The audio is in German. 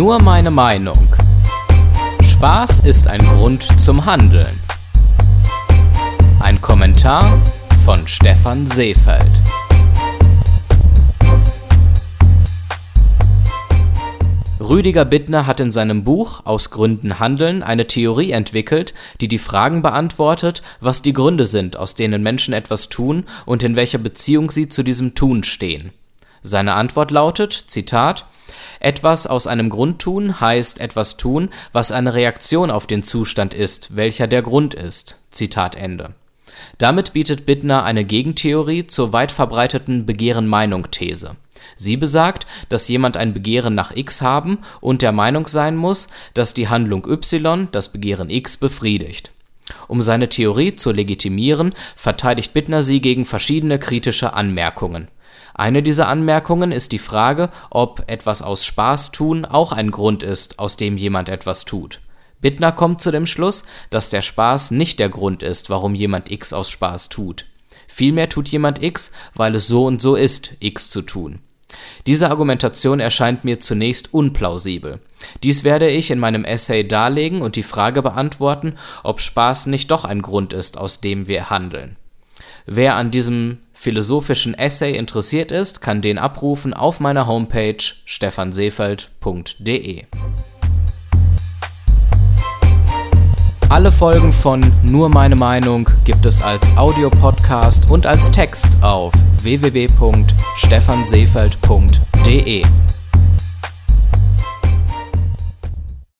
Nur meine Meinung. Spaß ist ein Grund zum Handeln. Ein Kommentar von Stefan Seefeld. Rüdiger Bittner hat in seinem Buch Aus Gründen handeln eine Theorie entwickelt, die die Fragen beantwortet, was die Gründe sind, aus denen Menschen etwas tun und in welcher Beziehung sie zu diesem Tun stehen. Seine Antwort lautet, Zitat, etwas aus einem Grund tun heißt etwas tun, was eine Reaktion auf den Zustand ist, welcher der Grund ist. Zitat Ende. Damit bietet Bittner eine Gegentheorie zur weit verbreiteten Begehren-Meinung-These. Sie besagt, dass jemand ein Begehren nach X haben und der Meinung sein muss, dass die Handlung Y das Begehren X befriedigt. Um seine Theorie zu legitimieren, verteidigt Bittner sie gegen verschiedene kritische Anmerkungen. Eine dieser Anmerkungen ist die Frage, ob etwas aus Spaß tun auch ein Grund ist, aus dem jemand etwas tut. Bittner kommt zu dem Schluss, dass der Spaß nicht der Grund ist, warum jemand X aus Spaß tut. Vielmehr tut jemand X, weil es so und so ist, X zu tun. Diese Argumentation erscheint mir zunächst unplausibel. Dies werde ich in meinem Essay darlegen und die Frage beantworten, ob Spaß nicht doch ein Grund ist, aus dem wir handeln. Wer an diesem philosophischen Essay interessiert ist, kann den abrufen auf meiner Homepage stefanseefeld.de. Alle Folgen von Nur meine Meinung gibt es als Audiopodcast und als Text auf www.stefanseefeld.de.